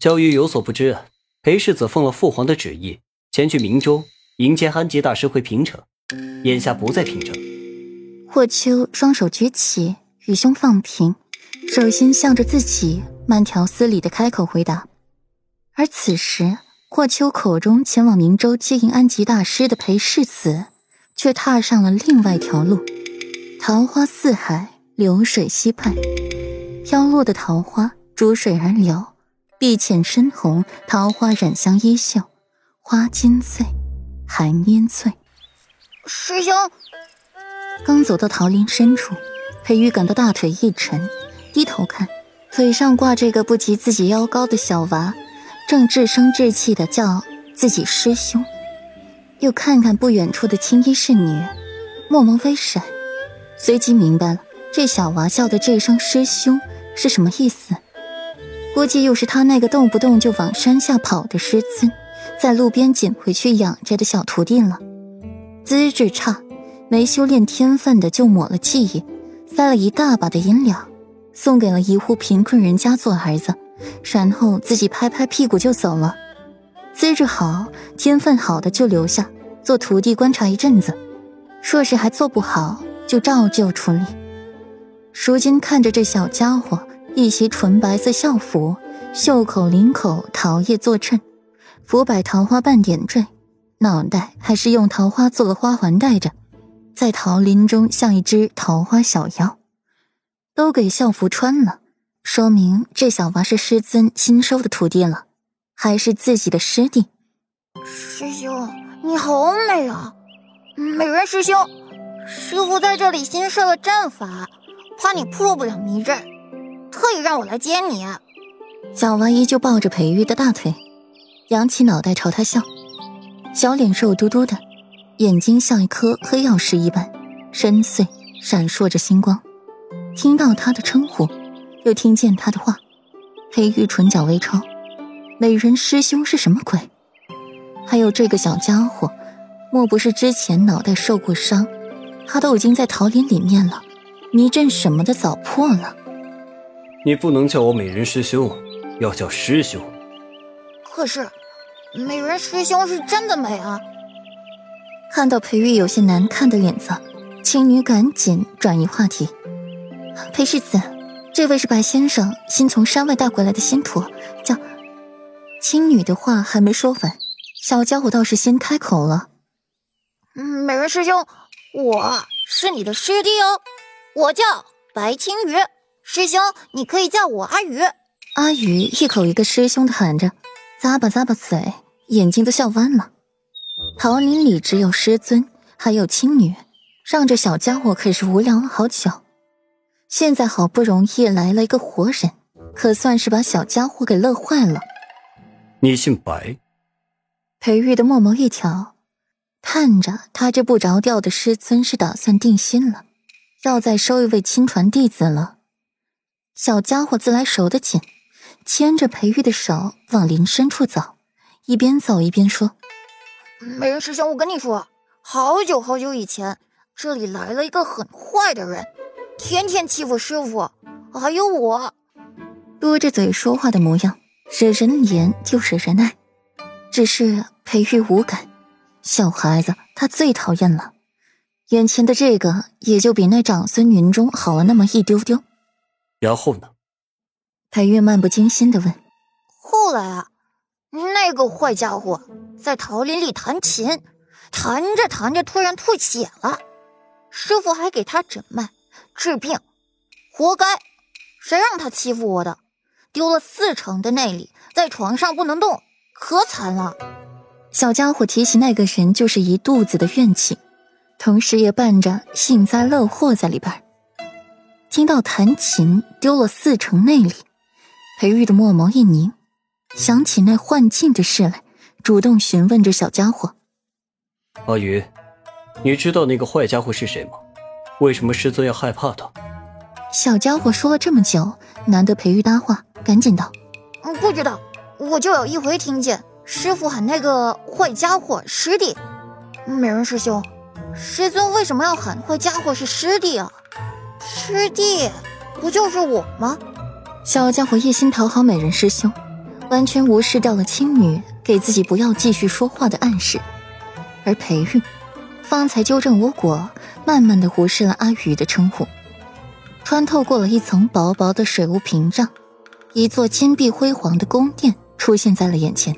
萧玉有所不知，裴世子奉了父皇的旨意，前去明州迎接安吉大师回平城，眼下不在平城。霍秋双手举起，与胸放平，手心向着自己，慢条斯理的开口回答。而此时，霍秋口中前往明州接应安吉大师的裴世子，却踏上了另外一条路。桃花似海，流水溪畔，飘落的桃花逐水而流。碧浅深红，桃花染香衣袖，花金醉，寒烟翠。师兄，刚走到桃林深处，裴玉感到大腿一沉，低头看，腿上挂着个不及自己腰高的小娃，正稚声稚气的叫自己师兄。又看看不远处的青衣侍女，墨眸微闪，随即明白了这小娃叫的这声师兄是什么意思。估计又是他那个动不动就往山下跑的师尊，在路边捡回去养着的小徒弟了。资质差、没修炼天分的，就抹了记忆，塞了一大把的银两，送给了一户贫困人家做儿子，然后自己拍拍屁股就走了。资质好、天分好的就留下做徒弟观察一阵子，若是还做不好，就照旧处理。如今看着这小家伙。一袭纯白色校服，袖口领口桃叶作衬，浮摆桃花瓣点缀，脑袋还是用桃花做了花环戴着，在桃林中像一只桃花小妖。都给校服穿了，说明这小娃是师尊新收的徒弟了，还是自己的师弟。师兄，你好美啊！美人师兄，师傅在这里新设了阵法，怕你破不了迷阵。特意让我来接你。小娃依旧抱着裴玉的大腿，扬起脑袋朝他笑，小脸肉嘟嘟的，眼睛像一颗黑曜石一般深邃，闪烁着星光。听到他的称呼，又听见他的话，裴玉唇角微抽，美人师兄是什么鬼？还有这个小家伙，莫不是之前脑袋受过伤？他都已经在桃林里面了，迷阵什么的早破了。你不能叫我美人师兄，要叫师兄。可是，美人师兄是真的美啊！看到裴玉有些难看的脸色，青女赶紧转移话题：“裴世子，这位是白先生新从山外带回来的新徒，叫……”青女的话还没说完，小家伙倒是先开口了：“美人师兄，我是你的师弟哦，我叫白青羽。”师兄，你可以叫我阿宇。阿宇一口一个师兄的喊着，咂巴咂巴嘴，眼睛都笑弯了。桃林里只有师尊，还有青女，让这小家伙可是无聊了好久。现在好不容易来了一个活人，可算是把小家伙给乐坏了。你姓白？裴玉的墨眸一挑，看着他这不着调的师尊，是打算定心了，要再收一位亲传弟子了。小家伙自来熟的紧，牵着裴玉的手往林深处走，一边走一边说：“美人师兄，我跟你说，好久好久以前，这里来了一个很坏的人，天天欺负师傅，还有我。嘟着嘴说话的模样，惹人怜又惹人爱。只是裴玉无感，小孩子他最讨厌了。眼前的这个，也就比那长孙云中好了那么一丢丢。”然后呢？裴玉漫不经心的问。后来啊，那个坏家伙在桃林里弹琴，弹着弹着突然吐血了，师傅还给他诊脉治病，活该！谁让他欺负我的？丢了四成的内力，在床上不能动，可惨了。小家伙提起那个人，就是一肚子的怨气，同时也伴着幸灾乐祸在里边。听到弹琴丢了四成内力，裴玉的墨眸一凝，想起那幻境的事来，主动询问着小家伙：“阿鱼，你知道那个坏家伙是谁吗？为什么师尊要害怕他？”小家伙说了这么久，难得裴玉搭话，赶紧道：“嗯，不知道，我就有一回听见师傅喊那个坏家伙师弟。美人师兄，师尊为什么要喊坏家伙是师弟啊？”师弟，不就是我吗？小家伙一心讨好美人师兄，完全无视掉了青女给自己不要继续说话的暗示。而裴玉，方才纠正无果，慢慢的无视了阿宇的称呼。穿透过了一层薄薄的水雾屏障，一座金碧辉煌的宫殿出现在了眼前。